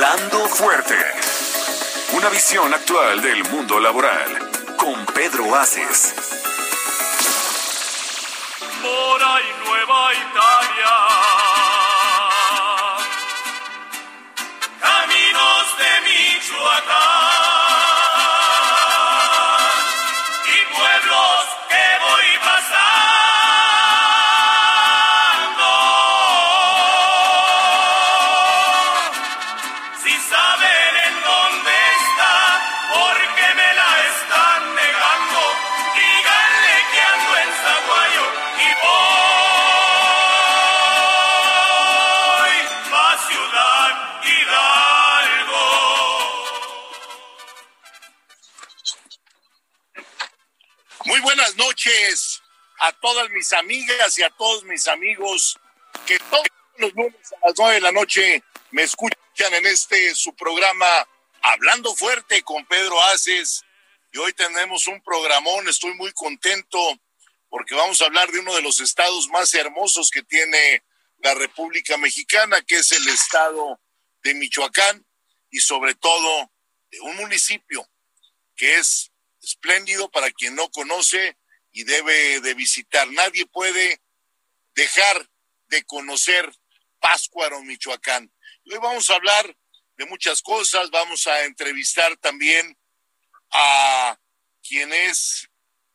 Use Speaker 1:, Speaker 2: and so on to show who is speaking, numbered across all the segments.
Speaker 1: Hablando fuerte. Una visión actual del mundo laboral. Con Pedro Aces.
Speaker 2: Por ahí Nueva Italia. Caminos de Michoacán.
Speaker 3: Noches a todas mis amigas y a todos mis amigos que todos los lunes a las nueve de la noche me escuchan en este su programa Hablando Fuerte con Pedro Aces. Y hoy tenemos un programón, estoy muy contento porque vamos a hablar de uno de los estados más hermosos que tiene la República Mexicana, que es el estado de Michoacán y sobre todo de un municipio que es espléndido para quien no conoce y debe de visitar. Nadie puede dejar de conocer Páscuaro, Michoacán. Hoy vamos a hablar de muchas cosas, vamos a entrevistar también a quien es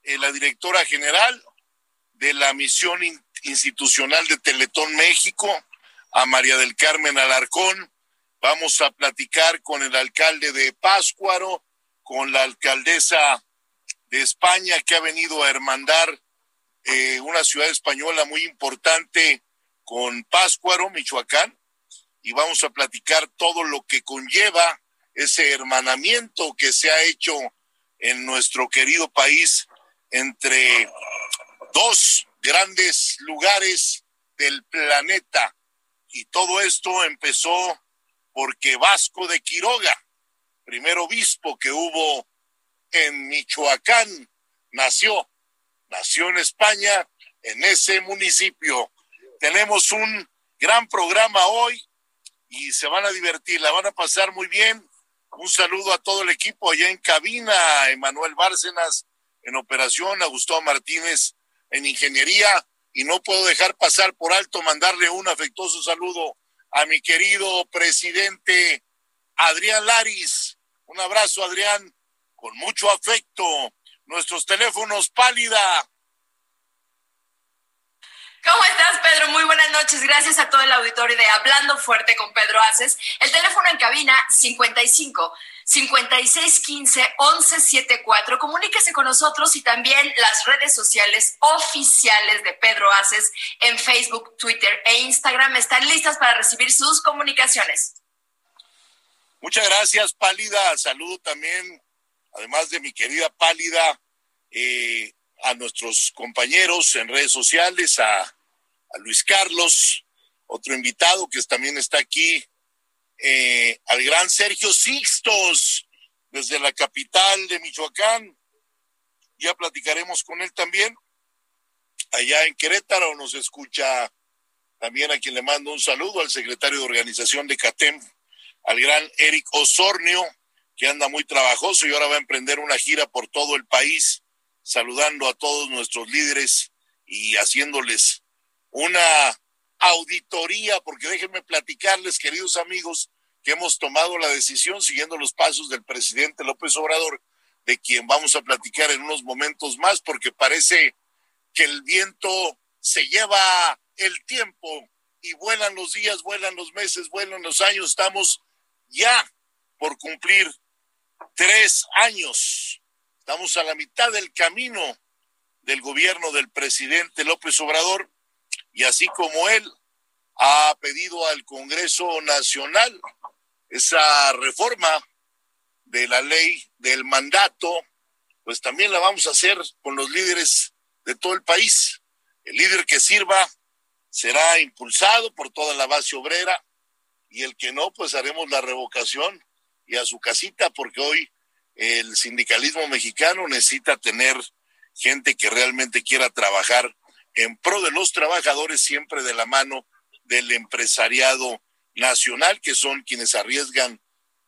Speaker 3: eh, la directora general de la misión in- institucional de Teletón México, a María del Carmen Alarcón. Vamos a platicar con el alcalde de Páscuaro, con la alcaldesa de España que ha venido a hermandar eh, una ciudad española muy importante con Páscuaro, Michoacán, y vamos a platicar todo lo que conlleva ese hermanamiento que se ha hecho en nuestro querido país entre dos grandes lugares del planeta. Y todo esto empezó porque Vasco de Quiroga, primer obispo que hubo en Michoacán, nació, nació en España, en ese municipio. Tenemos un gran programa hoy y se van a divertir, la van a pasar muy bien. Un saludo a todo el equipo allá en cabina, Emanuel Bárcenas en operación, a Gustavo Martínez en ingeniería y no puedo dejar pasar por alto mandarle un afectuoso saludo a mi querido presidente Adrián Laris. Un abrazo, Adrián, con mucho afecto. Nuestros teléfonos pálida.
Speaker 4: ¿Cómo estás, Pedro? Muy buenas noches. Gracias a todo el auditorio de Hablando Fuerte con Pedro Aces. El teléfono en cabina 55 5615 1174. Comuníquese con nosotros y también las redes sociales oficiales de Pedro Aces en Facebook, Twitter e Instagram están listas para recibir sus comunicaciones.
Speaker 3: Muchas gracias, Pálida. Saludo también, además de mi querida Pálida, eh, a nuestros compañeros en redes sociales, a, Luis Carlos, otro invitado que también está aquí, eh, al gran Sergio Sixtos, desde la capital de Michoacán. Ya platicaremos con él también. Allá en Querétaro nos escucha también a quien le mando un saludo, al secretario de organización de CATEM, al gran Eric Osornio, que anda muy trabajoso y ahora va a emprender una gira por todo el país, saludando a todos nuestros líderes y haciéndoles una auditoría, porque déjenme platicarles, queridos amigos, que hemos tomado la decisión, siguiendo los pasos del presidente López Obrador, de quien vamos a platicar en unos momentos más, porque parece que el viento se lleva el tiempo y vuelan los días, vuelan los meses, vuelan los años. Estamos ya por cumplir tres años. Estamos a la mitad del camino del gobierno del presidente López Obrador y así como él ha pedido al Congreso Nacional esa reforma de la ley del mandato, pues también la vamos a hacer con los líderes de todo el país. El líder que sirva será impulsado por toda la base obrera y el que no, pues haremos la revocación y a su casita, porque hoy el sindicalismo mexicano necesita tener gente que realmente quiera trabajar en pro de los trabajadores, siempre de la mano del empresariado nacional, que son quienes arriesgan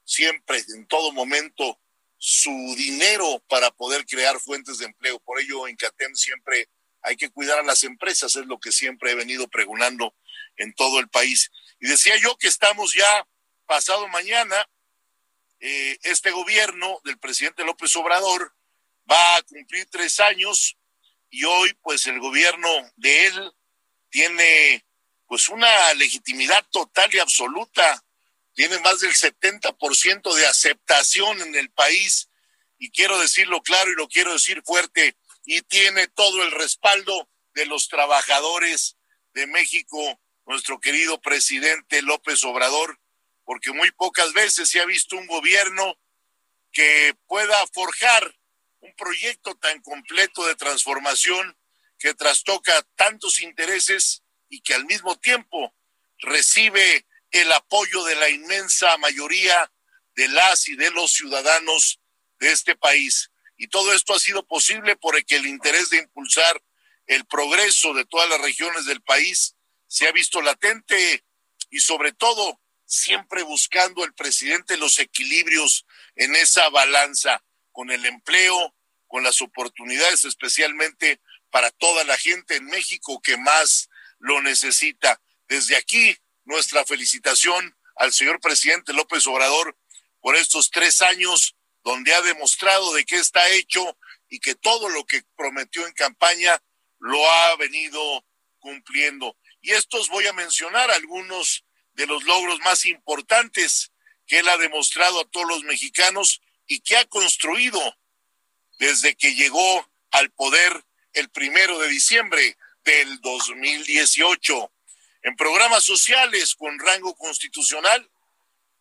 Speaker 3: siempre, en todo momento, su dinero para poder crear fuentes de empleo. Por ello, en CATEM siempre hay que cuidar a las empresas, es lo que siempre he venido pregonando en todo el país. Y decía yo que estamos ya pasado mañana, eh, este gobierno del presidente López Obrador va a cumplir tres años y hoy pues el gobierno de él tiene pues una legitimidad total y absoluta, tiene más del 70% de aceptación en el país y quiero decirlo claro y lo quiero decir fuerte y tiene todo el respaldo de los trabajadores de México, nuestro querido presidente López Obrador, porque muy pocas veces se ha visto un gobierno que pueda forjar un proyecto tan completo de transformación que trastoca tantos intereses y que al mismo tiempo recibe el apoyo de la inmensa mayoría de las y de los ciudadanos de este país. Y todo esto ha sido posible porque el interés de impulsar el progreso de todas las regiones del país se ha visto latente y sobre todo siempre buscando el presidente los equilibrios en esa balanza con el empleo, con las oportunidades especialmente para toda la gente en México que más lo necesita. Desde aquí, nuestra felicitación al señor presidente López Obrador por estos tres años donde ha demostrado de qué está hecho y que todo lo que prometió en campaña lo ha venido cumpliendo. Y estos voy a mencionar algunos de los logros más importantes que él ha demostrado a todos los mexicanos y que ha construido desde que llegó al poder el primero de diciembre del 2018. En programas sociales con rango constitucional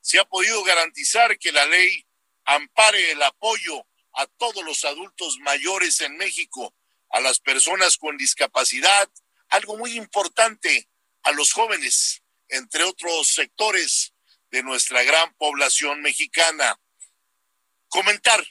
Speaker 3: se ha podido garantizar que la ley ampare el apoyo a todos los adultos mayores en México, a las personas con discapacidad, algo muy importante, a los jóvenes, entre otros sectores de nuestra gran población mexicana. Comentar,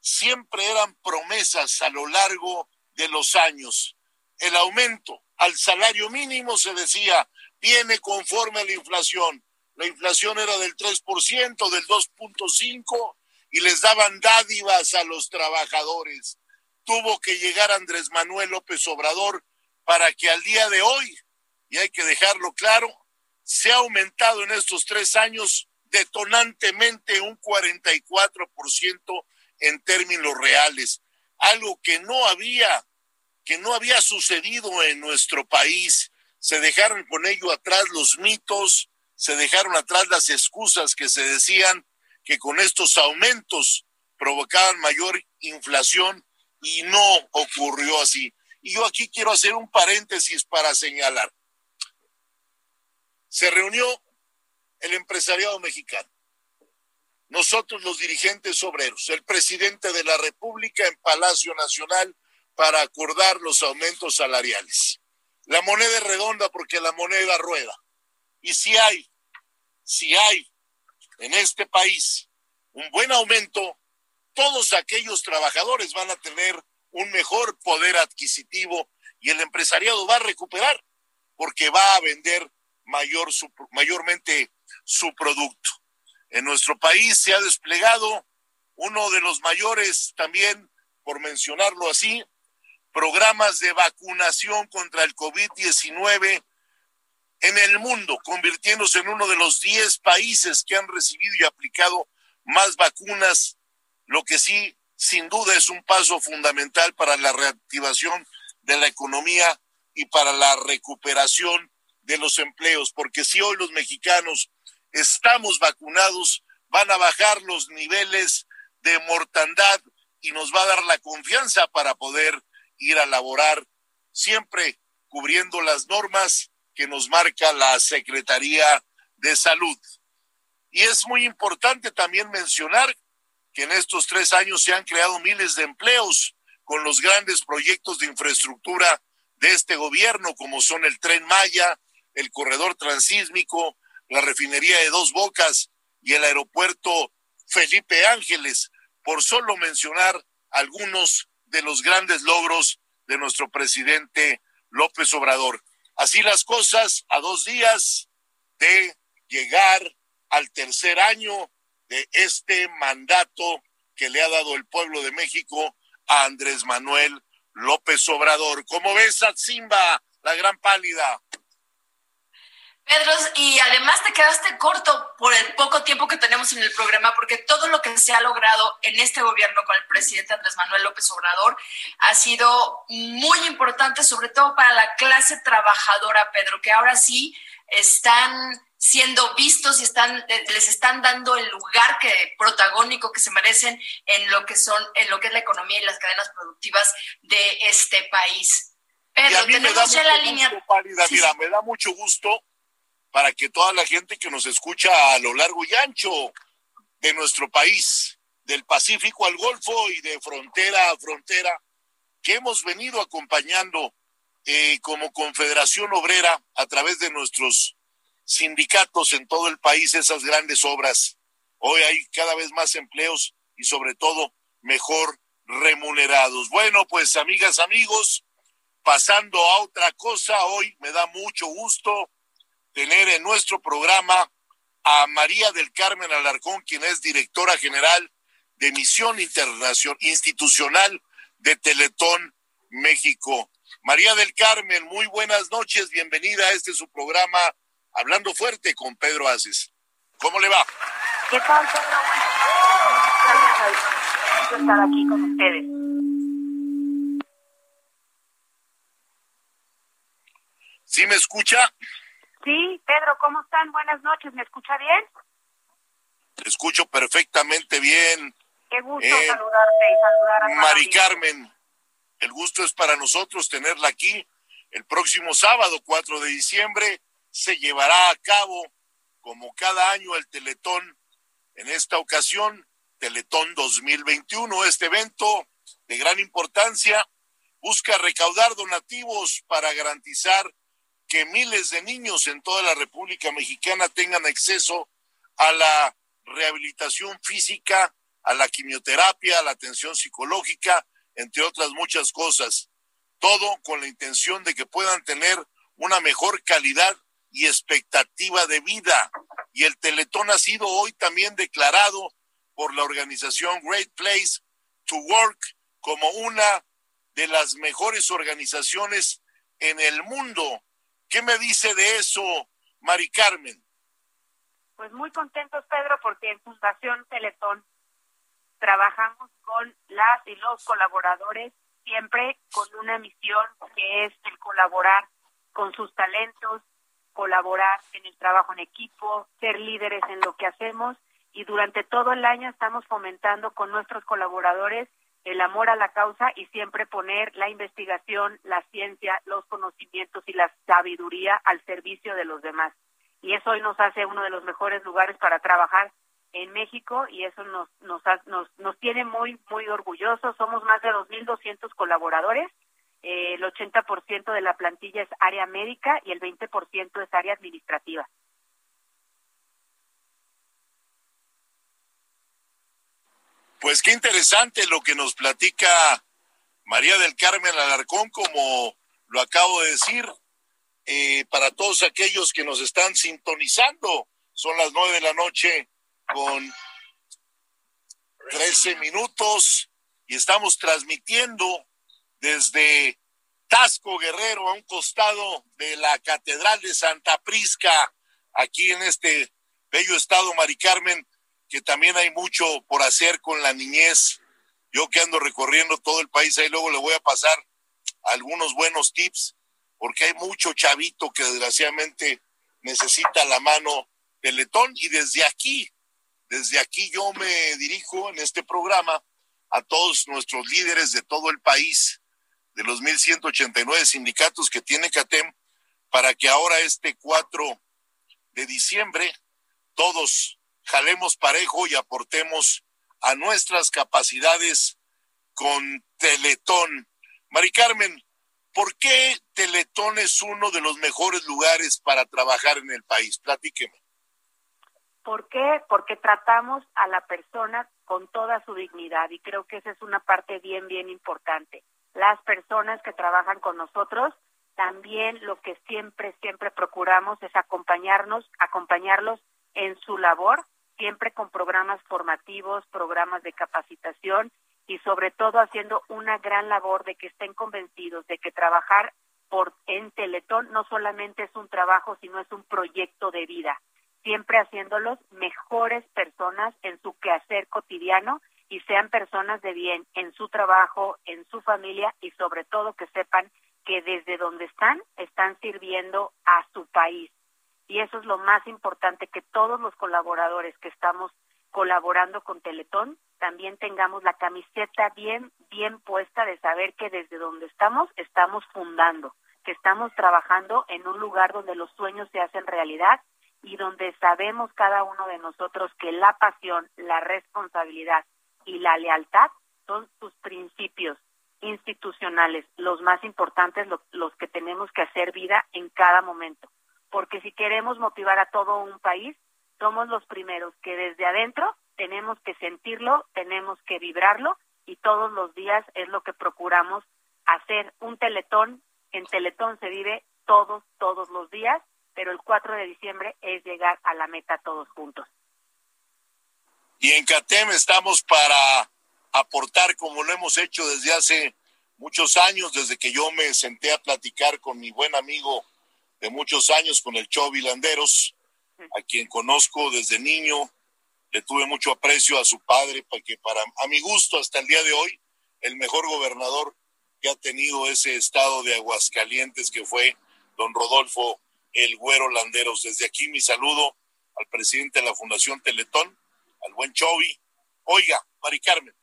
Speaker 3: siempre eran promesas a lo largo de los años. El aumento al salario mínimo se decía, viene conforme a la inflación la inflación era del 3%, del 2.5%, y les daban dádivas a los trabajadores. Tuvo que llegar Andrés Manuel López Obrador para que al día de hoy, y hay que dejarlo claro, se ha aumentado en estos tres años detonantemente un 44% en términos reales, algo que no había, que no había sucedido en nuestro país. Se dejaron con ello atrás los mitos, se dejaron atrás las excusas que se decían que con estos aumentos provocaban mayor inflación y no ocurrió así. Y yo aquí quiero hacer un paréntesis para señalar. Se reunió el empresariado mexicano, nosotros los dirigentes obreros, el presidente de la República en Palacio Nacional para acordar los aumentos salariales. La moneda es redonda porque la moneda rueda. Y si hay si hay en este país un buen aumento, todos aquellos trabajadores van a tener un mejor poder adquisitivo y el empresariado va a recuperar porque va a vender mayor mayormente su producto. En nuestro país se ha desplegado uno de los mayores también, por mencionarlo así, programas de vacunación contra el COVID-19 en el mundo, convirtiéndose en uno de los 10 países que han recibido y aplicado más vacunas, lo que sí, sin duda, es un paso fundamental para la reactivación de la economía y para la recuperación de los empleos, porque si hoy los mexicanos estamos vacunados, van a bajar los niveles de mortandad y nos va a dar la confianza para poder ir a laborar siempre cubriendo las normas que nos marca la Secretaría de Salud. Y es muy importante también mencionar que en estos tres años se han creado miles de empleos con los grandes proyectos de infraestructura de este gobierno, como son el tren Maya, el corredor transísmico, la refinería de Dos Bocas y el aeropuerto Felipe Ángeles, por solo mencionar algunos de los grandes logros de nuestro presidente López Obrador. Así las cosas, a dos días de llegar al tercer año de este mandato que le ha dado el pueblo de México a Andrés Manuel López Obrador. ¿Cómo ves Simba, la gran pálida?
Speaker 4: Pedro, y además te quedaste corto por el poco tiempo que tenemos en el programa, porque todo lo que se ha logrado en este gobierno con el presidente Andrés Manuel López Obrador ha sido muy importante, sobre todo para la clase trabajadora, Pedro, que ahora sí están siendo vistos y están les están dando el lugar que protagónico que se merecen en lo que son en lo que es la economía y las cadenas productivas de este país.
Speaker 3: Pedro, tenemos ya la línea. Mira, me da mucho gusto para que toda la gente que nos escucha a lo largo y ancho de nuestro país, del Pacífico al Golfo y de frontera a frontera, que hemos venido acompañando eh, como Confederación Obrera a través de nuestros sindicatos en todo el país esas grandes obras. Hoy hay cada vez más empleos y sobre todo mejor remunerados. Bueno, pues amigas, amigos, pasando a otra cosa, hoy me da mucho gusto tener en nuestro programa a María del Carmen Alarcón, quien es directora general de Misión Internacional Institucional de Teletón México. María del Carmen, muy buenas noches, bienvenida a este su programa Hablando Fuerte con Pedro Aces. ¿Cómo le va?
Speaker 5: ¿Qué tal, Pedro? Buenas estar aquí con ustedes.
Speaker 3: ¿Sí me escucha?
Speaker 5: Sí, Pedro, ¿cómo están? Buenas noches, ¿me escucha bien?
Speaker 3: Te escucho perfectamente bien.
Speaker 5: Qué gusto eh, saludarte y saludar a
Speaker 3: Mari Carmen, el gusto es para nosotros tenerla aquí. El próximo sábado, 4 de diciembre, se llevará a cabo, como cada año, el Teletón. En esta ocasión, Teletón 2021. Este evento de gran importancia busca recaudar donativos para garantizar que miles de niños en toda la República Mexicana tengan acceso a la rehabilitación física, a la quimioterapia, a la atención psicológica, entre otras muchas cosas. Todo con la intención de que puedan tener una mejor calidad y expectativa de vida. Y el Teletón ha sido hoy también declarado por la organización Great Place to Work como una de las mejores organizaciones en el mundo ¿Qué me dice de eso, Mari Carmen?
Speaker 5: Pues muy contentos, Pedro, porque en Fundación Teletón trabajamos con las y los colaboradores siempre con una misión que es el colaborar con sus talentos, colaborar en el trabajo en equipo, ser líderes en lo que hacemos y durante todo el año estamos fomentando con nuestros colaboradores el amor a la causa y siempre poner la investigación, la ciencia, los conocimientos y la sabiduría al servicio de los demás. Y eso hoy nos hace uno de los mejores lugares para trabajar en México y eso nos nos nos, nos tiene muy muy orgullosos. Somos más de 2.200 colaboradores. Eh, el 80% de la plantilla es área médica y el 20% es área administrativa.
Speaker 3: Pues qué interesante lo que nos platica María del Carmen Alarcón, como lo acabo de decir, eh, para todos aquellos que nos están sintonizando. Son las nueve de la noche con trece minutos y estamos transmitiendo desde Tasco Guerrero a un costado de la Catedral de Santa Prisca, aquí en este bello estado, Mari Carmen, que también hay mucho por hacer con la niñez. Yo que ando recorriendo todo el país, ahí luego le voy a pasar algunos buenos tips, porque hay mucho chavito que desgraciadamente necesita la mano del letón y desde aquí, desde aquí yo me dirijo en este programa a todos nuestros líderes de todo el país, de los 1.189 sindicatos que tiene CATEM para que ahora este 4 de diciembre todos jalemos parejo y aportemos a nuestras capacidades con Teletón. Mari Carmen, ¿por qué Teletón es uno de los mejores lugares para trabajar en el país? Platíqueme.
Speaker 5: ¿Por qué? Porque tratamos a la persona con toda su dignidad y creo que esa es una parte bien, bien importante. Las personas que trabajan con nosotros, también lo que siempre, siempre procuramos es acompañarnos, acompañarlos en su labor, siempre con programas formativos, programas de capacitación y sobre todo haciendo una gran labor de que estén convencidos de que trabajar por en Teletón no solamente es un trabajo, sino es un proyecto de vida siempre haciéndolos mejores personas en su quehacer cotidiano y sean personas de bien en su trabajo, en su familia y sobre todo que sepan que desde donde están están sirviendo a su país. Y eso es lo más importante, que todos los colaboradores que estamos colaborando con Teletón también tengamos la camiseta bien, bien puesta de saber que desde donde estamos estamos fundando, que estamos trabajando en un lugar donde los sueños se hacen realidad y donde sabemos cada uno de nosotros que la pasión, la responsabilidad y la lealtad son sus principios institucionales, los más importantes, los que tenemos que hacer vida en cada momento. Porque si queremos motivar a todo un país, somos los primeros que desde adentro tenemos que sentirlo, tenemos que vibrarlo y todos los días es lo que procuramos hacer un teletón. En teletón se vive todos, todos los días pero el 4 de diciembre es llegar a la meta todos juntos.
Speaker 3: Y en CATEM estamos para aportar como lo hemos hecho desde hace muchos años, desde que yo me senté a platicar con mi buen amigo de muchos años, con el Chovi Landeros, a quien conozco desde niño, le tuve mucho aprecio a su padre, porque para a mi gusto hasta el día de hoy, el mejor gobernador que ha tenido ese estado de Aguascalientes que fue don Rodolfo el Güero Landeros. Desde aquí mi saludo al presidente de la Fundación Teletón, al buen Chovi. Oiga, Mari Carmen,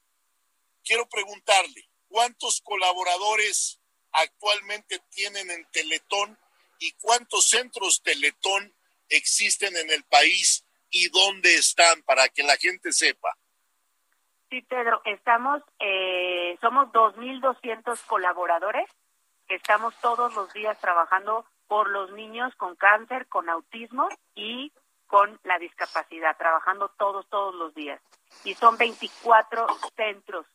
Speaker 3: quiero preguntarle, ¿cuántos colaboradores actualmente tienen en Teletón y cuántos centros Teletón existen en el país y dónde están para que la gente sepa?
Speaker 5: Sí, Pedro, estamos, eh, somos 2.200 colaboradores, estamos todos los días trabajando por los niños con cáncer, con autismo y con la discapacidad, trabajando todos, todos los días. Y son 24 centros.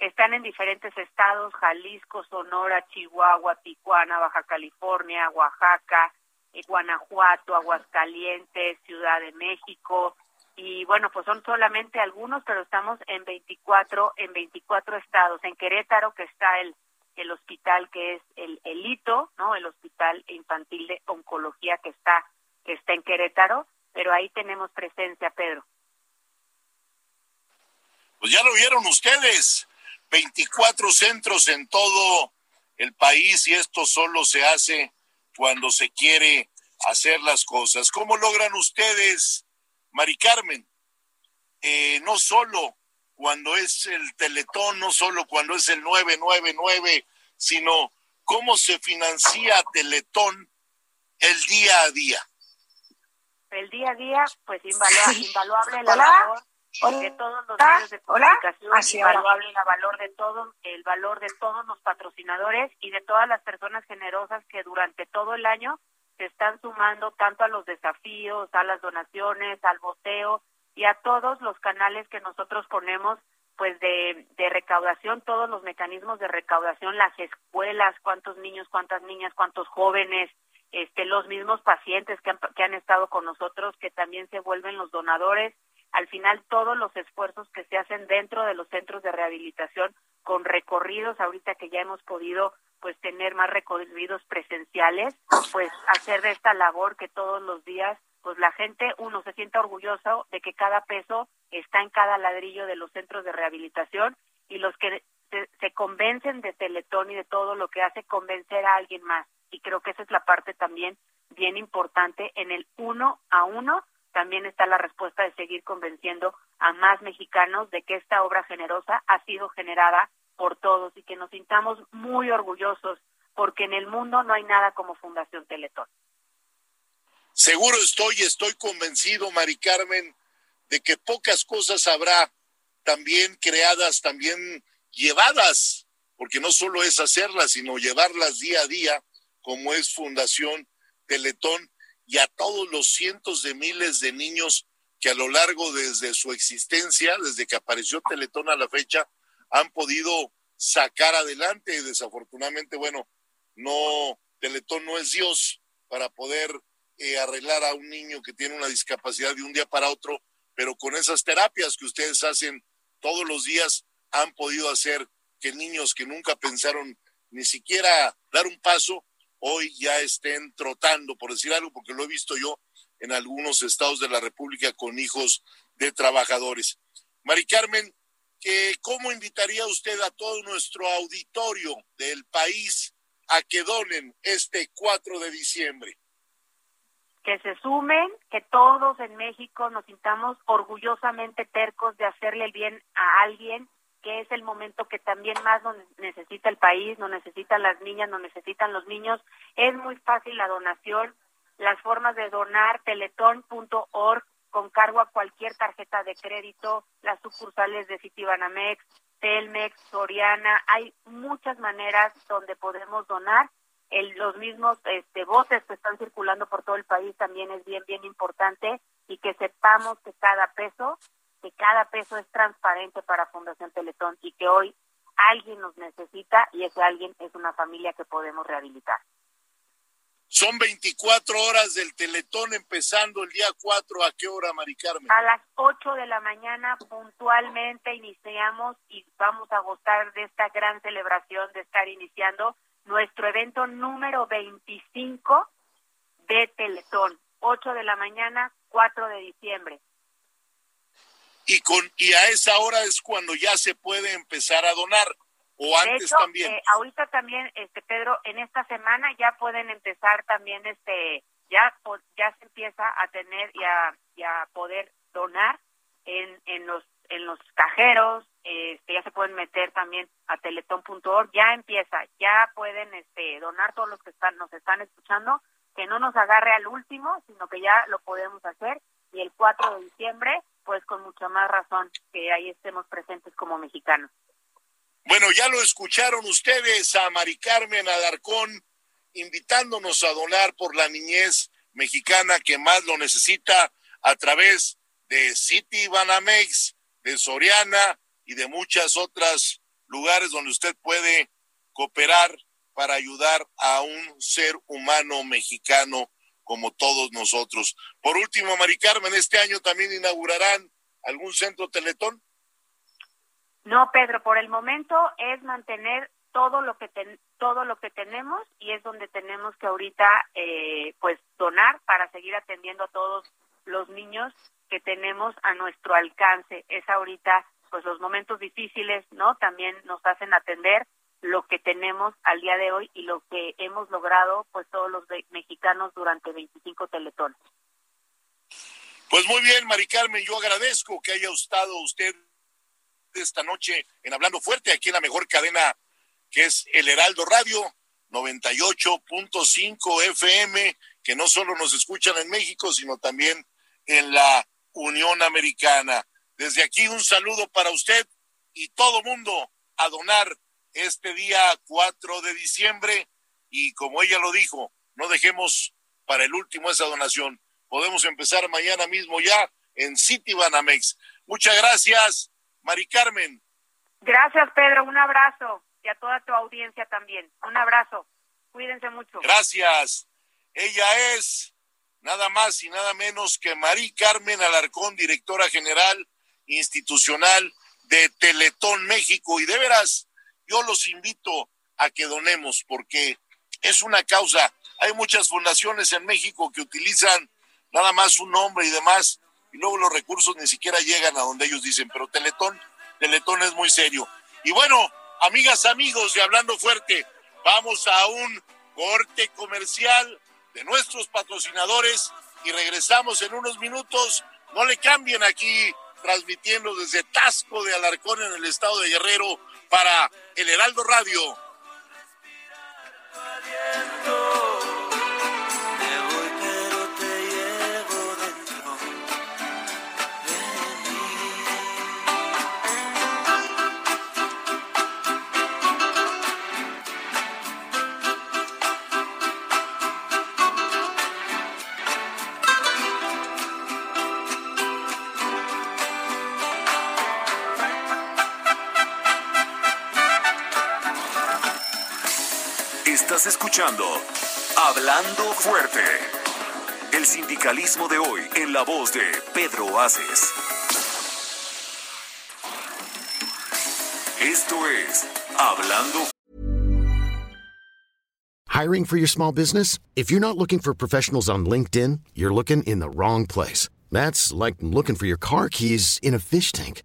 Speaker 5: Están en diferentes estados, Jalisco, Sonora, Chihuahua, Tijuana, Baja California, Oaxaca, eh, Guanajuato, Aguascalientes, Ciudad de México. Y bueno, pues son solamente algunos, pero estamos en 24, en 24 estados. En Querétaro, que está el el hospital que es el, elito ¿no? El Hospital Infantil de Oncología que está, que está en Querétaro, pero ahí tenemos presencia, Pedro.
Speaker 3: Pues ya lo vieron ustedes, 24 centros en todo el país y esto solo se hace cuando se quiere hacer las cosas. ¿Cómo logran ustedes, Mari Carmen? Eh, no solo cuando es el Teletón, no solo cuando es el 999, sino cómo se financia Teletón el día a día.
Speaker 5: El día a día, pues invaluable, la labor de todos los medios de comunicación, invaluable la valor de todo, el valor de todos los patrocinadores y de todas las personas generosas que durante todo el año se están sumando tanto a los desafíos, a las donaciones, al boteo y a todos los canales que nosotros ponemos pues de, de recaudación, todos los mecanismos de recaudación, las escuelas, cuántos niños, cuántas niñas, cuántos jóvenes, este, los mismos pacientes que han, que han estado con nosotros, que también se vuelven los donadores, al final todos los esfuerzos que se hacen dentro de los centros de rehabilitación con recorridos, ahorita que ya hemos podido pues tener más recorridos presenciales, pues hacer de esta labor que todos los días pues la gente, uno, se sienta orgulloso de que cada peso está en cada ladrillo de los centros de rehabilitación y los que se, convencen de Teletón y de todo lo que hace convencer a alguien más. Y creo que esa es la parte también bien importante. En el uno a uno también está la respuesta de seguir convenciendo a más mexicanos de que esta obra generosa ha sido generada por todos y que nos sintamos muy orgullosos porque en el mundo no hay nada como Fundación Teletón.
Speaker 3: Seguro estoy, estoy convencido, Mari Carmen, de que pocas cosas habrá también creadas, también llevadas, porque no solo es hacerlas, sino llevarlas día a día, como es Fundación Teletón, y a todos los cientos de miles de niños que a lo largo desde su existencia, desde que apareció Teletón a la fecha, han podido sacar adelante. Desafortunadamente, bueno, no, Teletón no es Dios para poder eh, arreglar a un niño que tiene una discapacidad de un día para otro, pero con esas terapias que ustedes hacen todos los días han podido hacer que niños que nunca pensaron ni siquiera dar un paso, hoy ya estén trotando, por decir algo, porque lo he visto yo en algunos estados de la República con hijos de trabajadores. Mari Carmen, ¿cómo invitaría usted a todo nuestro auditorio del país a que donen este 4 de diciembre?
Speaker 5: Que se sumen, que todos en México nos sintamos orgullosamente tercos de hacerle el bien a alguien, que es el momento que también más nos necesita el país, nos necesitan las niñas, nos necesitan los niños. Es muy fácil la donación, las formas de donar, teletón.org, con cargo a cualquier tarjeta de crédito, las sucursales de Citibanamex, Telmex, Soriana, hay muchas maneras donde podemos donar. El, los mismos este, voces que están circulando por todo el país también es bien, bien importante y que sepamos que cada peso, que cada peso es transparente para Fundación Teletón y que hoy alguien nos necesita y ese alguien es una familia que podemos rehabilitar.
Speaker 3: Son 24 horas del Teletón empezando el día 4. ¿A qué hora, Mari Carmen?
Speaker 5: A las 8 de la mañana puntualmente iniciamos y vamos a gozar de esta gran celebración de estar iniciando nuestro evento número 25 de Teletón. 8 de la mañana, 4 de diciembre.
Speaker 3: Y, con, y a esa hora es cuando ya se puede empezar a donar o antes también.
Speaker 5: Eh, ahorita también, este Pedro, en esta semana ya pueden empezar también, este, ya ya se empieza a tener y a, poder donar en, en los en los cajeros, este, ya se pueden meter también a teletón.org, ya empieza, ya pueden este, donar todos los que están, nos están escuchando, que no nos agarre al último, sino que ya lo podemos hacer y el 4 de diciembre, pues con mucha más razón que ahí estemos presentes como mexicanos.
Speaker 3: Bueno, ya lo escucharon ustedes a Mari Carmen Alarcón invitándonos a donar por la niñez mexicana que más lo necesita a través de City Banamex, de Soriana y de muchas otras lugares donde usted puede cooperar para ayudar a un ser humano mexicano como todos nosotros. Por último, Mari Carmen, este año también inaugurarán algún centro Teletón.
Speaker 5: No, Pedro, por el momento es mantener todo lo que todo lo que tenemos y es donde tenemos que ahorita eh, pues donar para seguir atendiendo a todos los niños que tenemos a nuestro alcance. Es ahorita pues los momentos difíciles, ¿no? También nos hacen atender lo que tenemos al día de hoy y lo que hemos logrado pues todos los mexicanos durante 25 teletones.
Speaker 3: Pues muy bien, Mari Carmen, yo agradezco que haya estado usted esta noche en Hablando Fuerte, aquí en la mejor cadena que es el Heraldo Radio 98.5 FM, que no solo nos escuchan en México, sino también en la Unión Americana. Desde aquí un saludo para usted y todo mundo a donar este día 4 de diciembre y como ella lo dijo, no dejemos para el último esa donación. Podemos empezar mañana mismo ya en City Banamex. Muchas gracias Mari Carmen.
Speaker 5: Gracias, Pedro. Un abrazo. Y a toda tu audiencia también. Un abrazo. Cuídense mucho.
Speaker 3: Gracias. Ella es nada más y nada menos que Mari Carmen Alarcón, directora general institucional de Teletón México. Y de veras, yo los invito a que donemos porque es una causa. Hay muchas fundaciones en México que utilizan nada más un nombre y demás y luego los recursos ni siquiera llegan a donde ellos dicen, pero Teletón, Teletón es muy serio. Y bueno, amigas, amigos, y hablando fuerte, vamos a un corte comercial de nuestros patrocinadores y regresamos en unos minutos. No le cambien aquí, transmitiendo desde Tasco de Alarcón en el estado de Guerrero, para el Heraldo Radio.
Speaker 1: Estás escuchando Hablando Fuerte. El sindicalismo de hoy en la voz de Pedro Aces. Esto es Hablando
Speaker 6: Hiring for your small business? If you're not looking for professionals on LinkedIn, you're looking in the wrong place. That's like looking for your car keys in a fish tank.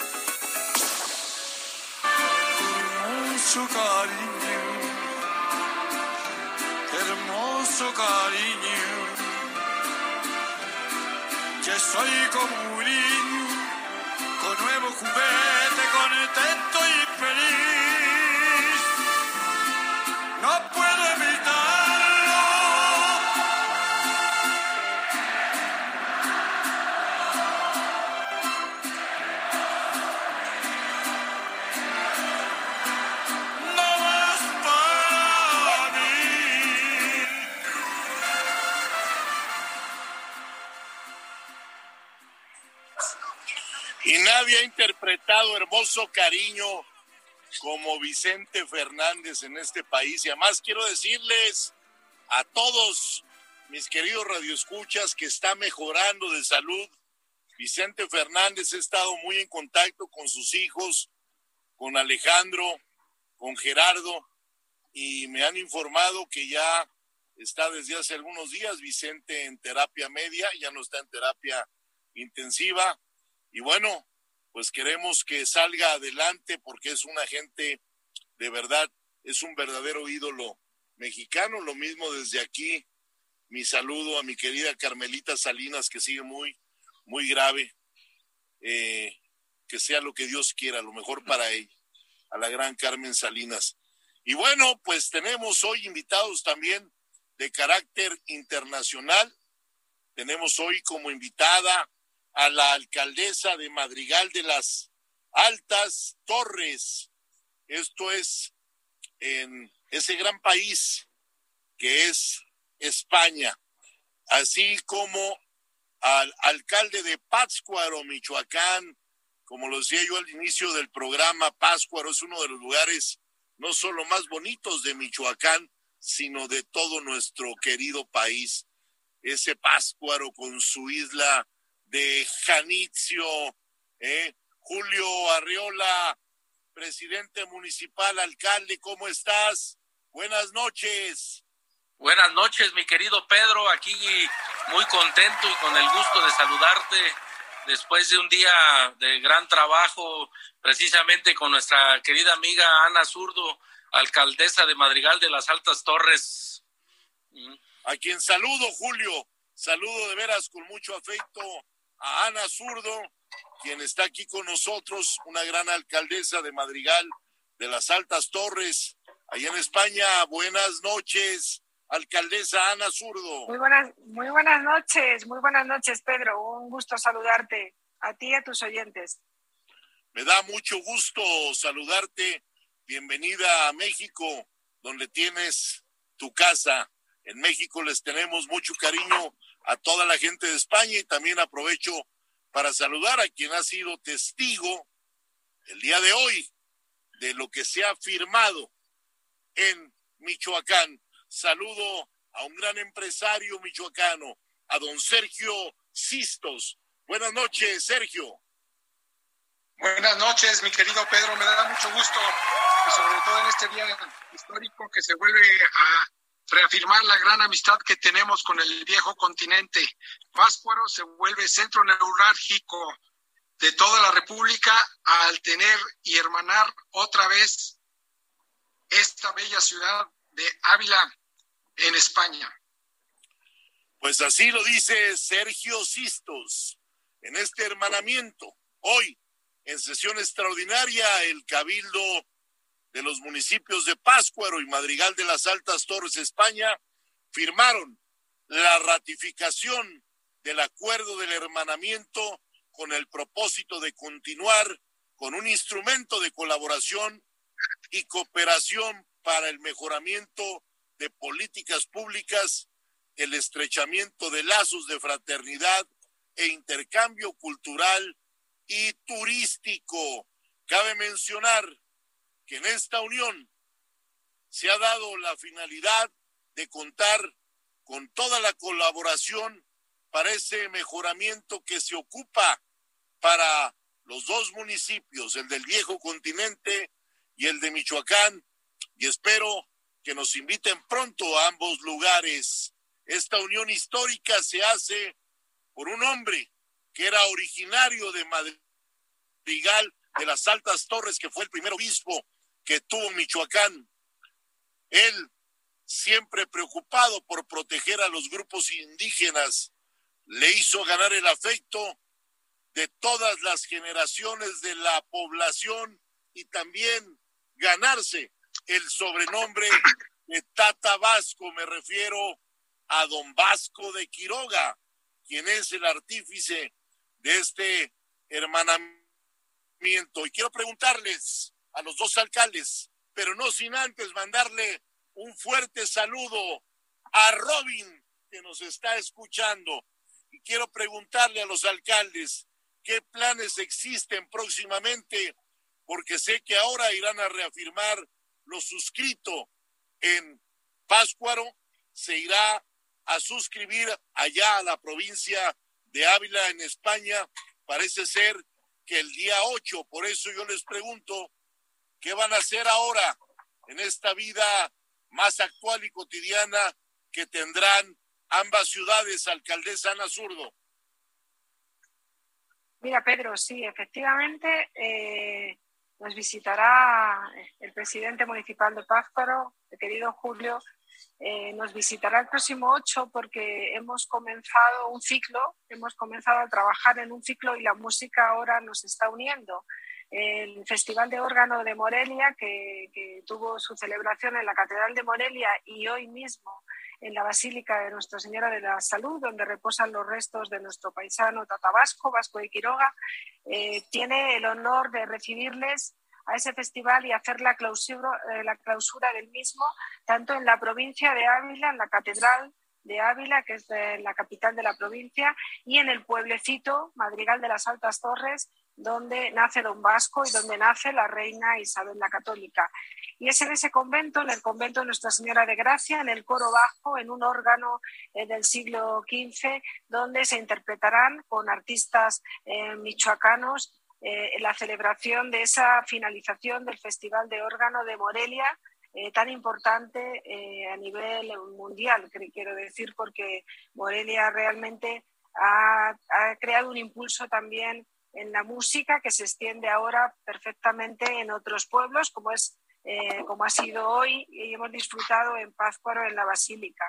Speaker 2: Hermoso cariño, hermoso cariño. Ya soy como un niño, con nuevo juguete, Y
Speaker 3: nadie ha interpretado hermoso cariño como Vicente Fernández en este país. Y además quiero decirles a todos mis queridos radioescuchas que está mejorando de salud. Vicente Fernández ha estado muy en contacto con sus hijos, con Alejandro, con Gerardo, y me han informado que ya está desde hace algunos días Vicente en terapia media, ya no está en terapia intensiva. Y bueno, pues queremos que salga adelante porque es una gente de verdad, es un verdadero ídolo mexicano. Lo mismo desde aquí, mi saludo a mi querida Carmelita Salinas, que sigue muy, muy grave. Eh, que sea lo que Dios quiera, lo mejor para ella, a la gran Carmen Salinas. Y bueno, pues tenemos hoy invitados también de carácter internacional. Tenemos hoy como invitada a la alcaldesa de Madrigal de las Altas Torres. Esto es en ese gran país que es España, así como al alcalde de Pátzcuaro, Michoacán. Como lo decía yo al inicio del programa, Pátzcuaro es uno de los lugares no solo más bonitos de Michoacán, sino de todo nuestro querido país. Ese Pátzcuaro con su isla de Janitzio, ¿eh? Julio Arriola, presidente municipal, alcalde, ¿cómo estás? Buenas noches.
Speaker 7: Buenas noches, mi querido Pedro, aquí muy contento y con el gusto de saludarte después de un día de gran trabajo, precisamente con nuestra querida amiga Ana Zurdo, alcaldesa de Madrigal de las Altas Torres.
Speaker 3: A quien saludo, Julio, saludo de veras con mucho afecto a Ana Zurdo, quien está aquí con nosotros, una gran alcaldesa de Madrigal de las Altas Torres, allá en España. Buenas noches, alcaldesa Ana Zurdo.
Speaker 8: Muy buenas, muy buenas noches, muy buenas noches, Pedro. Un gusto saludarte a ti y a tus oyentes.
Speaker 3: Me da mucho gusto saludarte. Bienvenida a México, donde tienes tu casa. En México les tenemos mucho cariño a toda la gente de España y también aprovecho para saludar a quien ha sido testigo el día de hoy de lo que se ha firmado en Michoacán. Saludo a un gran empresario michoacano, a don Sergio Sistos. Buenas noches, Sergio.
Speaker 9: Buenas noches, mi querido Pedro. Me da mucho gusto, sobre todo en este día histórico, que se vuelve a reafirmar la gran amistad que tenemos con el viejo continente. Páscuaro se vuelve centro neurálgico de toda la República al tener y hermanar otra vez esta bella ciudad de Ávila en España.
Speaker 3: Pues así lo dice Sergio Sistos en este hermanamiento. Hoy, en sesión extraordinaria, el Cabildo de los municipios de Páscuaro y Madrigal de las Altas Torres, España, firmaron la ratificación del acuerdo del hermanamiento con el propósito de continuar con un instrumento de colaboración y cooperación para el mejoramiento de políticas públicas, el estrechamiento de lazos de fraternidad e intercambio cultural y turístico. Cabe mencionar que en esta unión se ha dado la finalidad de contar con toda la colaboración para ese mejoramiento que se ocupa para los dos municipios, el del viejo continente y el de Michoacán, y espero que nos inviten pronto a ambos lugares. Esta unión histórica se hace por un hombre que era originario de Madrigal de las Altas Torres, que fue el primer obispo que tuvo Michoacán. Él, siempre preocupado por proteger a los grupos indígenas, le hizo ganar el afecto de todas las generaciones de la población y también ganarse el sobrenombre de Tata Vasco. Me refiero a don Vasco de Quiroga, quien es el artífice de este hermanamiento. Y quiero preguntarles a los dos alcaldes, pero no sin antes mandarle un fuerte saludo a Robin, que nos está escuchando. Y quiero preguntarle a los alcaldes qué planes existen próximamente, porque sé que ahora irán a reafirmar lo suscrito en Páscuaro, se irá a suscribir allá a la provincia de Ávila en España. Parece ser que el día 8, por eso yo les pregunto, ¿qué van a hacer ahora en esta vida más actual y cotidiana que tendrán ambas ciudades, alcaldesa Ana Zurdo?
Speaker 8: Mira, Pedro, sí, efectivamente eh, nos visitará el presidente municipal de Pájaro, el querido Julio, eh, nos visitará el próximo 8 porque hemos comenzado un ciclo, hemos comenzado a trabajar en un ciclo y la música ahora nos está uniendo. El Festival de Órgano de Morelia, que, tuvo su celebración en la Catedral de Morelia y hoy mismo en la Basílica de Nuestra Señora de la Salud, donde reposan los restos de nuestro paisano Tatabasco, Vasco de Quiroga, eh, tiene el honor de recibirles a ese festival y hacer la clausura, eh, la clausura del mismo, tanto en la provincia de Ávila, en la Catedral de Ávila, que es la capital de la provincia, y en el pueblecito Madrigal de las Altas Torres, donde nace Don Vasco y donde nace la reina Isabel la Católica. Y es en ese convento, en el convento de Nuestra Señora de Gracia, en el coro bajo, en un órgano eh, del siglo XV, donde se interpretarán con artistas eh, michoacanos eh, la celebración de esa finalización del Festival de Órgano de Morelia, tan importante a nivel mundial, quiero decir, porque Morelia realmente ha, ha, creado un impulso también en la música que se extiende ahora perfectamente en otros pueblos, como es eh, como ha sido hoy y hemos disfrutado en Pázcuaro en la Basílica.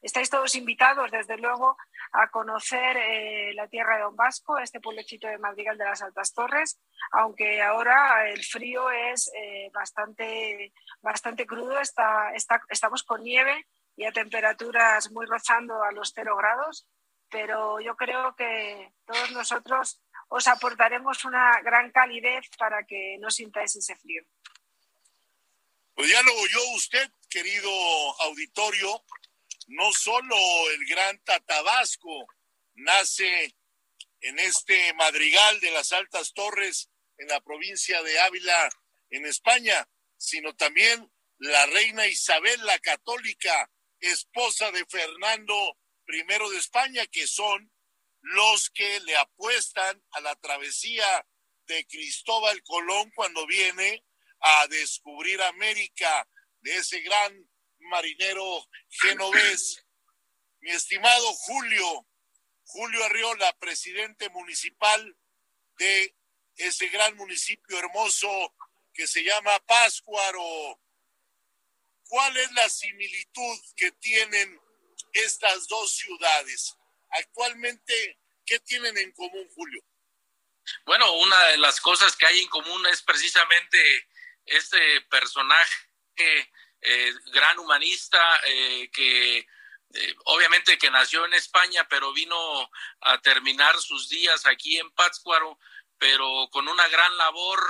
Speaker 8: Estáis todos invitados, desde luego, a conocer eh, la tierra de Don Vasco, este pueblecito de Madrigal de las Altas Torres, aunque ahora el frío es eh, bastante, bastante crudo, está, estamos con nieve y a temperaturas muy rozando a los cero grados, pero yo creo que todos nosotros os aportaremos una gran calidez para que no sintáis ese frío.
Speaker 3: Pues ya lo oyó usted, querido auditorio, no solo el gran Tatabasco nace en este madrigal de las Altas Torres en la provincia de Ávila, en España, sino también la reina Isabel la Católica, esposa de Fernando I de España, que son los que le apuestan a la travesía de Cristóbal Colón cuando viene a descubrir América, de ese gran marinero genovés. Mi estimado Julio, Julio Arriola, presidente municipal de ese gran municipio hermoso que se llama Páscuaro. ¿Cuál es la similitud que tienen estas dos ciudades? Actualmente, ¿qué tienen en común, Julio?
Speaker 7: Bueno, una de las cosas que hay en común es precisamente este personaje, eh, gran humanista, eh, que eh, obviamente que nació en España, pero vino a terminar sus días aquí en Pátzcuaro, pero con una gran labor.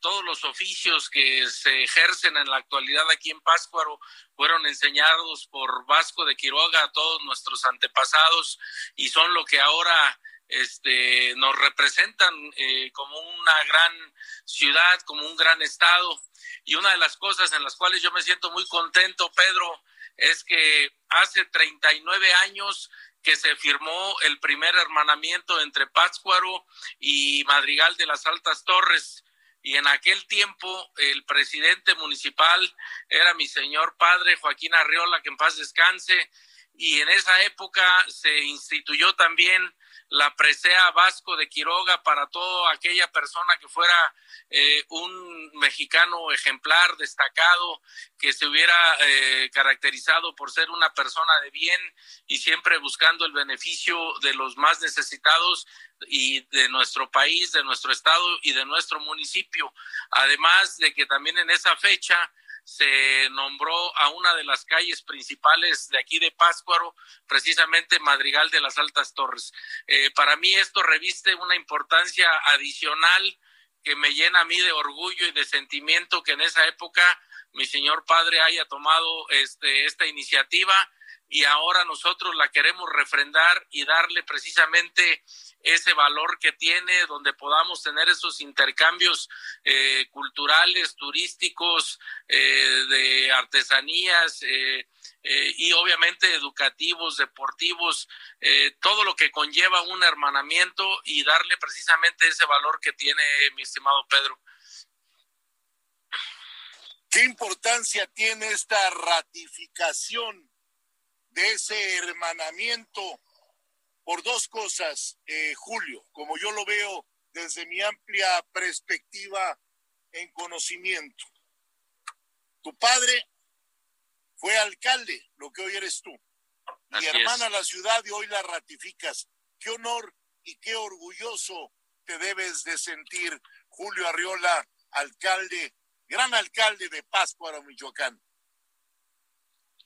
Speaker 7: Todos los oficios que se ejercen en la actualidad aquí en Pátzcuaro fueron enseñados por Vasco de Quiroga a todos nuestros antepasados y son lo que ahora este, nos representan eh, como una gran ciudad, como un gran estado. Y una de las cosas en las cuales yo me siento muy contento, Pedro, es que hace 39 años que se firmó el primer hermanamiento entre Pátzcuaro y Madrigal de las Altas Torres. Y en aquel tiempo el presidente municipal era mi señor padre Joaquín Arriola, que en paz descanse. Y en esa época se instituyó también la presea Vasco de Quiroga para toda aquella persona que fuera eh, un mexicano ejemplar, destacado, que se hubiera eh, caracterizado por ser una persona de bien y siempre buscando el beneficio de los más necesitados y de nuestro país, de nuestro estado y de nuestro municipio. Además de que también en esa fecha se nombró a una de las calles principales de aquí de Páscuaro, precisamente Madrigal de las Altas Torres. Eh, para mí esto reviste una importancia adicional que me llena a mí de orgullo y de sentimiento que en esa época mi señor padre haya tomado este, esta iniciativa y ahora nosotros la queremos refrendar y darle precisamente ese valor que tiene, donde podamos tener esos intercambios eh, culturales, turísticos, eh, de artesanías eh, y obviamente educativos, deportivos, todo lo que conlleva un hermanamiento y darle precisamente ese valor que tiene mi estimado Pedro.
Speaker 3: ¿Qué importancia tiene esta ratificación de ese hermanamiento por dos cosas, eh, Julio, como yo lo veo desde mi amplia perspectiva en conocimiento. Tu padre fue alcalde, lo que hoy eres tú. Mi hermana la ciudad y hoy la ratificas. Qué honor y qué orgulloso te debes de sentir, Julio Arriola, alcalde, gran alcalde de Pátzcuaro, Michoacán.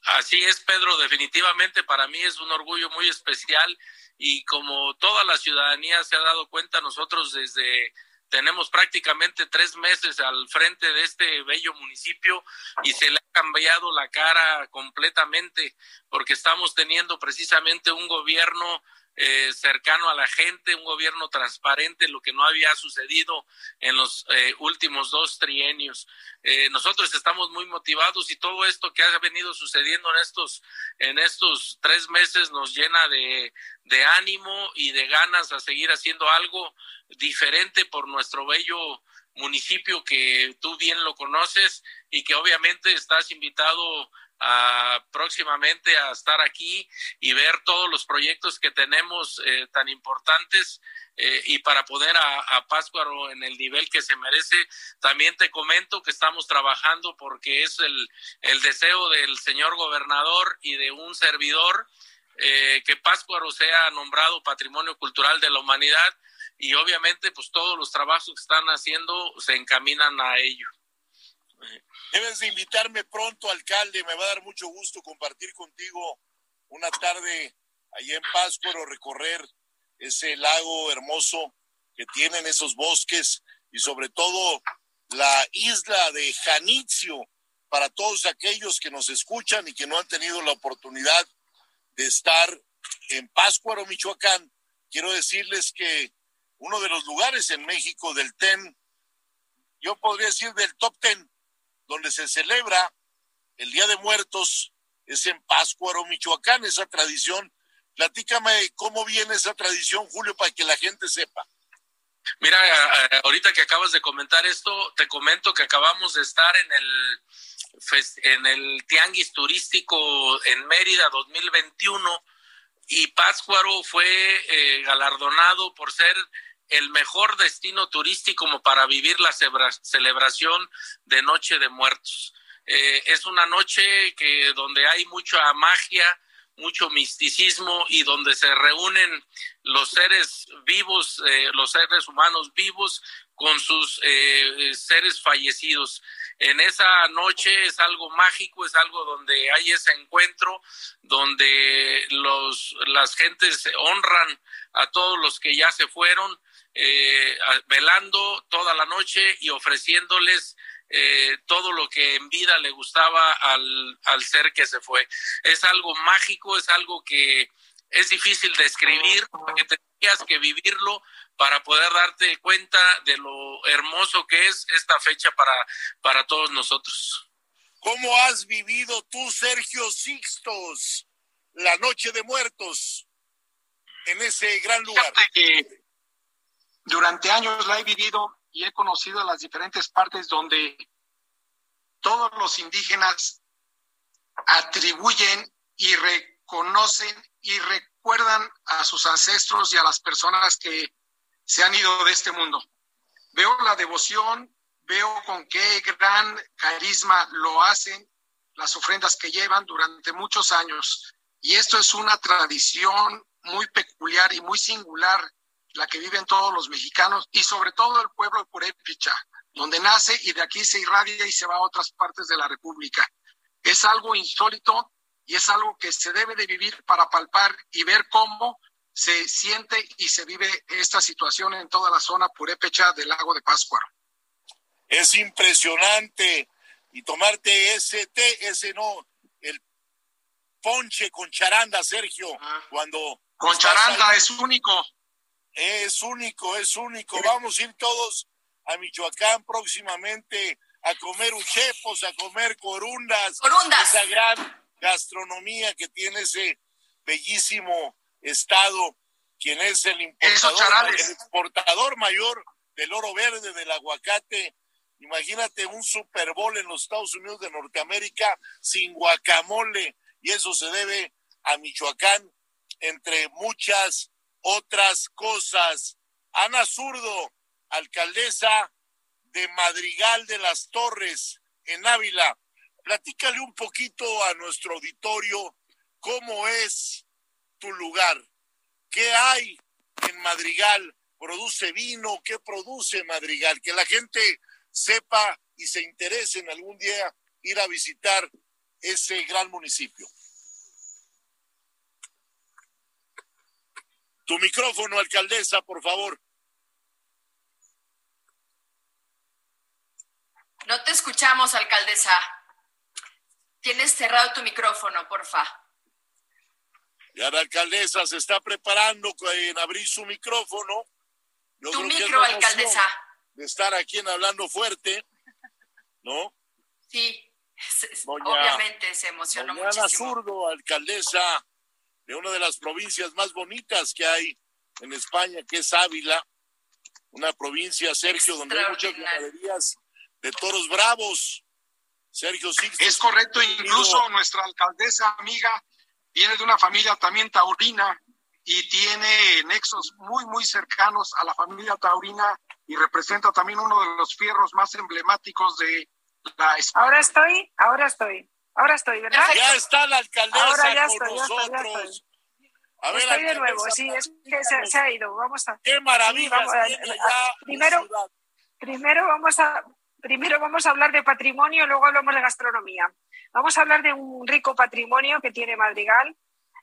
Speaker 7: Así es, Pedro, definitivamente para mí es un orgullo muy especial y como toda la ciudadanía se ha dado cuenta, nosotros desde tenemos prácticamente tres meses al frente de este bello municipio y se le ha cambiado la cara completamente porque estamos teniendo precisamente un gobierno eh, cercano a la gente, un gobierno transparente, lo que no había sucedido en los eh, últimos dos trienios. Eh, nosotros estamos muy motivados y todo esto que ha venido sucediendo en estos, en estos tres meses nos llena de, de ánimo y de ganas a seguir haciendo algo diferente por nuestro bello municipio que tú bien lo conoces y que obviamente estás invitado próximamente a estar aquí y ver todos los proyectos que tenemos eh, tan importantes eh, y para poner a, a Páscuaro en el nivel que se merece. También te comento que estamos trabajando porque es el, el deseo del señor gobernador y de un servidor eh, que Páscuaro sea nombrado Patrimonio Cultural de la Humanidad y obviamente pues todos los trabajos que están haciendo se encaminan a ello.
Speaker 3: Debes de invitarme pronto, alcalde. Me va a dar mucho gusto compartir contigo una tarde allá en Páscuaro, recorrer ese lago hermoso que tienen esos bosques y sobre todo la isla de Janitzio para todos aquellos que nos escuchan y que no han tenido la oportunidad de estar en Páscuaro, Michoacán. Quiero decirles que uno de los lugares en México del TEN, yo podría decir del top TEN, donde se celebra el Día de Muertos es en Páscuaro, Michoacán, esa tradición. Platícame cómo viene esa tradición, Julio, para que la gente sepa.
Speaker 7: Mira, ahorita que acabas de comentar esto, te comento que acabamos de estar en el en el Tianguis Turístico en Mérida 2021 y Pátzcuaro fue eh, galardonado por ser el mejor destino turístico para vivir la celebración de Noche de Muertos. Eh, es una noche que donde hay mucha magia, mucho misticismo y donde se reúnen los seres vivos, eh, los seres humanos vivos con sus seres fallecidos en esa noche es algo mágico, es algo donde hay ese encuentro, donde los, las gentes honran a todos los que ya se fueron, eh, velando toda la noche y ofreciéndoles eh, todo lo que en vida le gustaba al, al ser que se fue. Es algo mágico, es algo que es difícil de escribir, porque tenías que vivirlo para poder darte cuenta de lo hermoso que es esta fecha para, para todos nosotros.
Speaker 3: ¿Cómo has vivido tú, Sergio Sixtos, la noche de muertos en ese gran lugar?
Speaker 9: Durante años la he vivido y he conocido las diferentes partes donde todos los indígenas atribuyen y reconocen y recuerdan a sus ancestros y a las personas que se han ido de este mundo. Veo la devoción, veo con qué gran carisma lo hacen, las ofrendas que llevan durante muchos años. Y esto es una tradición muy peculiar y muy singular, la que viven todos los mexicanos y sobre todo el pueblo de Purépicha, donde nace y de aquí se irradia y se va a otras partes de la República. Es algo insólito y es algo que se debe de vivir para palpar y ver cómo se siente y se vive esta situación en toda la zona purépecha del lago de Pascua.
Speaker 3: Es impresionante. Y tomarte ese té, ese no, el ponche con charanda, Sergio, ah. cuando...
Speaker 9: Con charanda es único.
Speaker 3: Es único, es único. Vamos a ir todos a Michoacán próximamente a comer uchepos, a comer corundas.
Speaker 4: Corundas.
Speaker 3: Esa gran gastronomía que tiene ese bellísimo Estado, quien es el importador, el exportador mayor del oro verde, del aguacate. Imagínate un Super Bowl en los Estados Unidos de Norteamérica sin guacamole, y eso se debe a Michoacán, entre muchas otras cosas. Ana Zurdo, alcaldesa de Madrigal de las Torres, en Ávila. Platícale un poquito a nuestro auditorio cómo es tu lugar. ¿Qué hay en Madrigal? ¿Produce vino? ¿Qué produce Madrigal? Que la gente sepa y se interese en algún día ir a visitar ese gran municipio. Tu micrófono, alcaldesa, por favor.
Speaker 4: No te escuchamos, alcaldesa. Tienes cerrado tu micrófono, porfa.
Speaker 3: Ya la alcaldesa se está preparando en abrir su micrófono.
Speaker 4: tu micro, alcaldesa.
Speaker 3: De estar aquí en Hablando Fuerte, ¿no?
Speaker 4: Sí, obviamente se emocionó muchísimo.
Speaker 3: Zurdo, alcaldesa de una de las provincias más bonitas que hay en España, que es Ávila, una provincia, Sergio, donde hay muchas ganaderías de toros bravos. Sergio Sixto.
Speaker 9: Es correcto, incluso nuestra alcaldesa amiga viene de una familia también taurina y tiene nexos muy, muy cercanos a la familia taurina y representa también uno de los fierros más emblemáticos de la
Speaker 8: España. Ahora estoy, ahora estoy, ahora estoy, ¿verdad?
Speaker 3: Ya está la alcaldesa ahora ya con nosotros.
Speaker 8: A ver, estoy de nuevo, sí, es que se, ha ido. Vamos a.
Speaker 3: Qué maravilla.
Speaker 8: primero, primero vamos a primero vamos a hablar de patrimonio, luego hablamos de gastronomía. Vamos a hablar de un rico patrimonio que tiene Madrigal.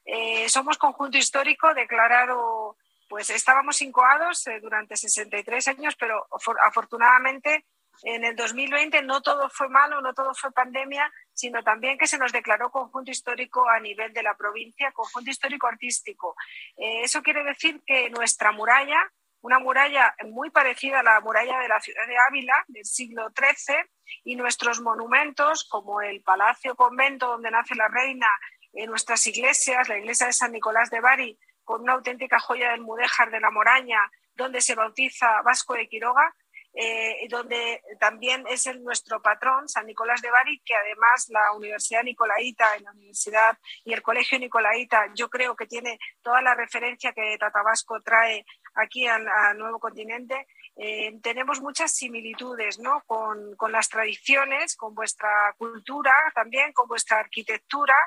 Speaker 8: Eh, somos conjunto histórico declarado, pues estábamos incoados eh, durante 63 años, pero afortunadamente en el 2020 no todo fue malo, no todo fue pandemia, sino también que se nos declaró conjunto histórico a nivel de la provincia, conjunto histórico artístico. Eh, eso quiere decir que nuestra muralla, una muralla muy parecida a la muralla de la ciudad de Ávila del siglo XIII, y nuestros monumentos, como el Palacio Convento donde nace la reina, en nuestras iglesias, la iglesia de San Nicolás de Bari, con una auténtica joya del mudéjar de la Moraña, donde se bautiza Vasco de Quiroga, eh, donde también es nuestro patrón, San Nicolás de Bari, que además la Universidad Nicolaita, en la Universidad y el Colegio Nicolaita, yo creo que tiene toda la referencia que Tatabasco trae aquí al, nuevo continente. Eh, tenemos muchas similitudes ¿no? con, con, las tradiciones, con vuestra cultura también, con vuestra arquitectura,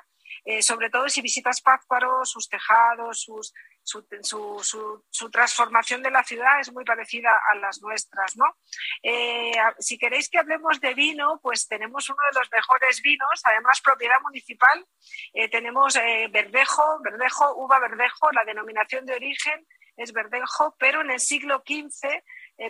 Speaker 8: eh, sobre todo si visitas Pátzcuaro, sus tejados, sus, su, su, su, transformación de la ciudad es muy parecida a las nuestras, ¿no? Eh, si queréis que hablemos de vino, pues tenemos uno de los mejores vinos, además propiedad municipal. Eh, tenemos eh, verdejo, verdejo, uva verdejo, la denominación de origen es verdejo, pero en el siglo XV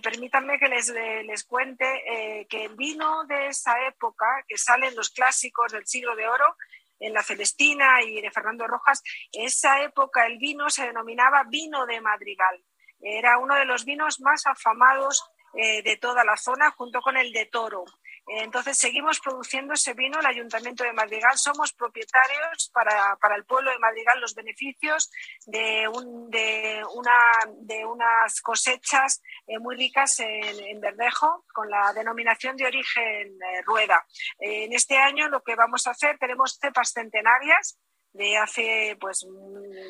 Speaker 8: permítanme que les, les cuente que el vino de esa época, que sale en los clásicos del siglo de oro, en la Celestina y de Fernando Rojas, esa época el vino se denominaba vino de Madrigal. Era uno de los vinos más afamados eh, de toda la zona, junto con el de Toro. Entonces seguimos produciendo ese vino, el Ayuntamiento de Madrigal, somos propietarios para, el pueblo de Madrigal los beneficios de, de, una, de unas cosechas eh, muy ricas en, verdejo con la denominación de origen eh, rueda. Eh, en este año lo que vamos a hacer, tenemos cepas centenarias de hace pues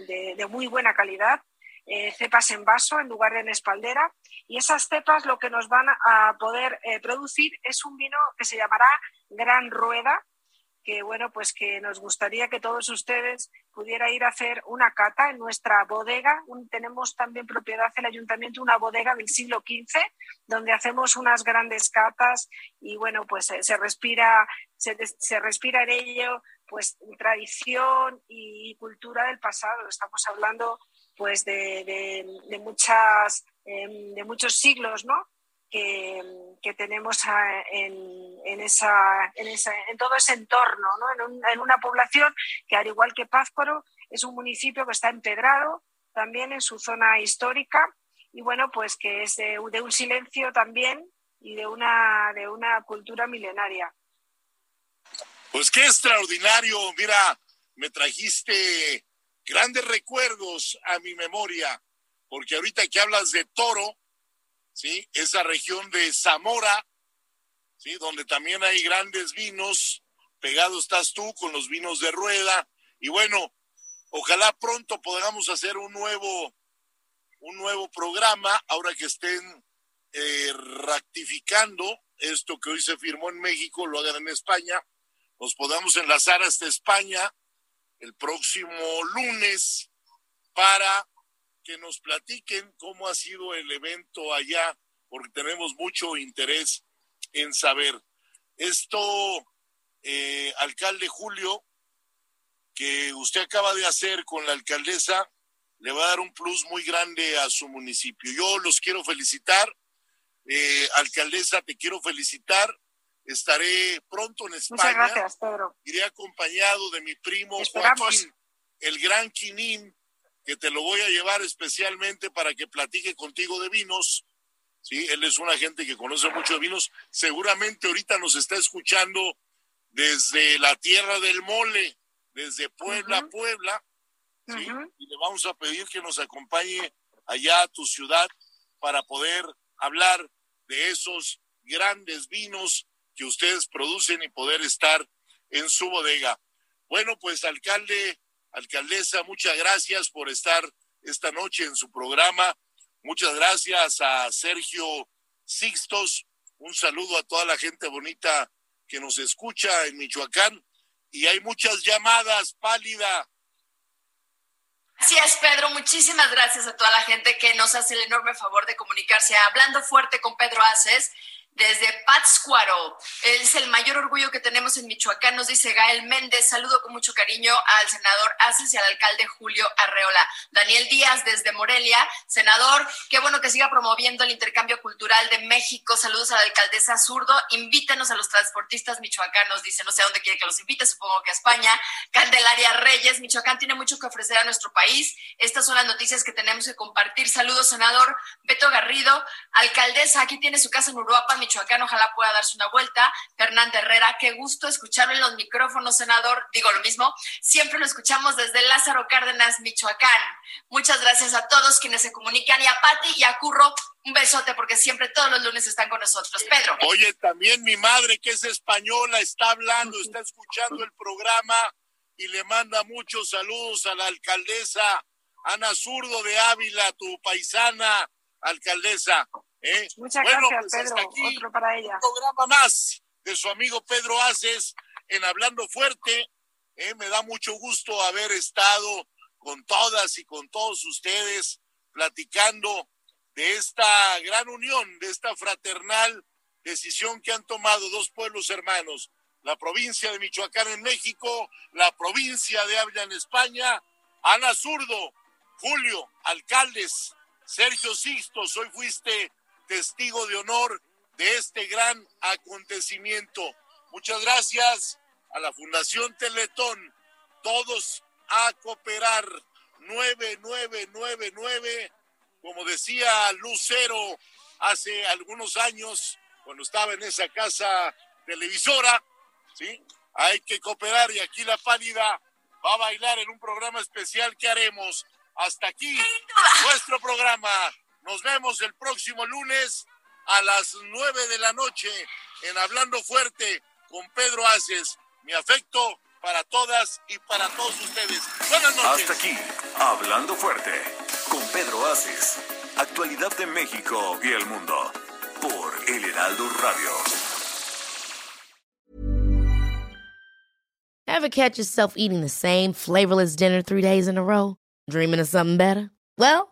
Speaker 8: de muy buena calidad cepas en vaso en lugar de en espaldera. Y esas cepas lo que nos van a poder eh, producir es un vino que se llamará Gran Rueda, que bueno, pues que nos gustaría que todos ustedes pudiera ir a hacer una cata en nuestra bodega. tenemos también propiedad el ayuntamiento, una bodega del siglo XV, donde hacemos unas grandes catas y bueno, pues eh, se, respira, se, respira en ello pues tradición y cultura del pasado. Estamos hablando pues de, de, muchas, em, de muchos siglos, ¿no? Que, tenemos en, en, esa, en, esa, en, todo ese entorno, ¿no? en, una población que, al igual que Pázparo, es un municipio que está empedrado también en su zona histórica y bueno, pues que es de, de un silencio también y de una, de una cultura milenaria.
Speaker 3: Pues qué extraordinario, mira, me trajiste grandes recuerdos a mi memoria, porque ahorita que hablas de Toro, ¿sí? Esa región de Zamora, ¿sí? Donde también hay grandes vinos, pegado estás tú con los vinos de rueda, y bueno, ojalá pronto podamos hacer un nuevo, un nuevo programa, ahora que estén eh, rectificando esto que hoy se firmó en México, lo hagan en España, nos podamos enlazar hasta España el próximo lunes para que nos platiquen cómo ha sido el evento allá, porque tenemos mucho interés en saber. Esto, eh, alcalde Julio, que usted acaba de hacer con la alcaldesa, le va a dar un plus muy grande a su municipio. Yo los quiero felicitar. Eh, alcaldesa, te quiero felicitar Estaré pronto en España.
Speaker 8: Muchas gracias, Pedro.
Speaker 3: Iré acompañado de mi primo Joaquín, el gran Quinín, que te lo voy a llevar especialmente para que platique contigo de vinos. Sí, él es una gente que conoce mucho de vinos. Seguramente ahorita nos está escuchando desde la tierra del mole, desde Puebla, Puebla. ¿sí? Y le vamos a pedir que nos acompañe allá a tu ciudad para poder hablar de esos grandes vinos que ustedes producen y poder estar en su bodega. Bueno, pues alcalde, alcaldesa, muchas gracias por estar esta noche en su programa. Muchas gracias a Sergio Sixtos. Un saludo a toda la gente bonita que nos escucha en Michoacán. Y hay muchas llamadas, pálida.
Speaker 4: Así es, Pedro. Muchísimas gracias a toda la gente que nos hace el enorme favor de comunicarse hablando fuerte con Pedro Aces desde Pátzcuaro. Es el mayor orgullo que tenemos en Michoacán, nos dice Gael Méndez. Saludo con mucho cariño al senador Aces y al alcalde Julio Arreola. Daniel Díaz desde Morelia. Senador, qué bueno que siga promoviendo el intercambio cultural de México. Saludos a la alcaldesa Zurdo. Invítenos a los transportistas michoacanos. Dice, no sé a dónde quiere que los invite, supongo que a España. Candelaria Reyes, Michoacán tiene mucho que ofrecer a nuestro país. Estas son las noticias que tenemos que compartir. Saludos, senador Beto Garrido. Alcaldesa, aquí tiene su casa en Uruapan Michoacán, ojalá pueda darse una vuelta. Fernanda Herrera, qué gusto escucharlo en los micrófonos, senador. Digo lo mismo, siempre lo escuchamos desde Lázaro Cárdenas, Michoacán. Muchas gracias a todos quienes se comunican y a Patti y a Curro, un besote porque siempre todos los lunes están con nosotros. Pedro.
Speaker 3: Oye, también mi madre que es española está hablando, está escuchando el programa y le manda muchos saludos a la alcaldesa Ana Zurdo de Ávila, tu paisana alcaldesa. ¿Eh?
Speaker 8: Muchas gracias, pues, Pedro. Otro para ella.
Speaker 3: Un programa más de su amigo Pedro Aces en Hablando Fuerte. ¿eh? Me da mucho gusto haber estado con todas y con todos ustedes platicando de esta gran unión, de esta fraternal decisión que han tomado dos pueblos hermanos, la provincia de Michoacán en México, la provincia de Ávila en España. Ana Zurdo, Julio, alcaldes, Sergio Sixtos, hoy fuiste testigo de honor de este gran acontecimiento. Muchas gracias a la Fundación Teletón, todos a cooperar 9999, como decía Lucero hace algunos años, cuando estaba en esa casa televisora, ¿sí? Hay que cooperar y aquí la pálida va a bailar en un programa especial que haremos. Hasta aquí nuestro programa. Nos vemos el próximo lunes a las nueve de la noche en Hablando Fuerte con Pedro Aces. Mi afecto para todas y para todos ustedes. Buenas noches.
Speaker 1: Hasta aquí, Hablando Fuerte con Pedro Aces. Actualidad de México y el mundo por El Heraldo Radio.
Speaker 10: Ever catch yourself eating the same flavorless dinner three days in a row? Dreaming of something better? Well,